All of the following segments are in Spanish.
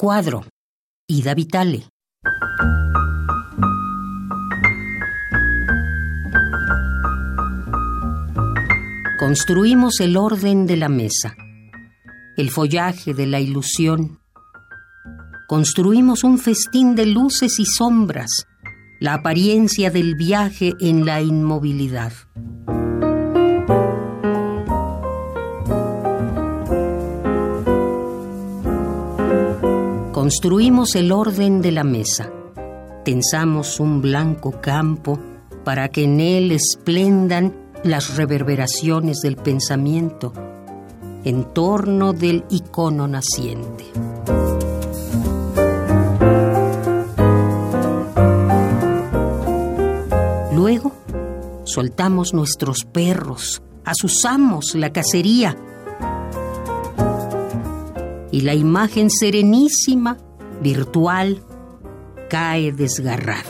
Cuadro. Ida Vitale. Construimos el orden de la mesa, el follaje de la ilusión. Construimos un festín de luces y sombras, la apariencia del viaje en la inmovilidad. Construimos el orden de la mesa. Tensamos un blanco campo para que en él esplendan las reverberaciones del pensamiento en torno del icono naciente. Luego soltamos nuestros perros, asusamos la cacería y la imagen serenísima, virtual, cae desgarrada.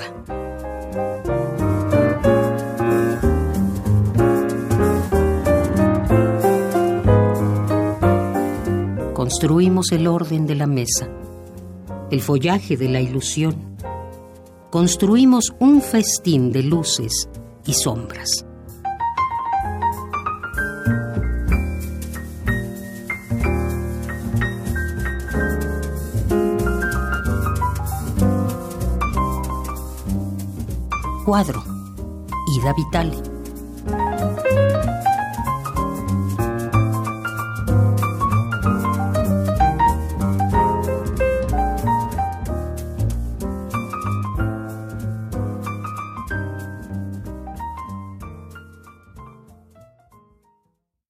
Construimos el orden de la mesa, el follaje de la ilusión. Construimos un festín de luces y sombras. Cuadro. Ida Vitale.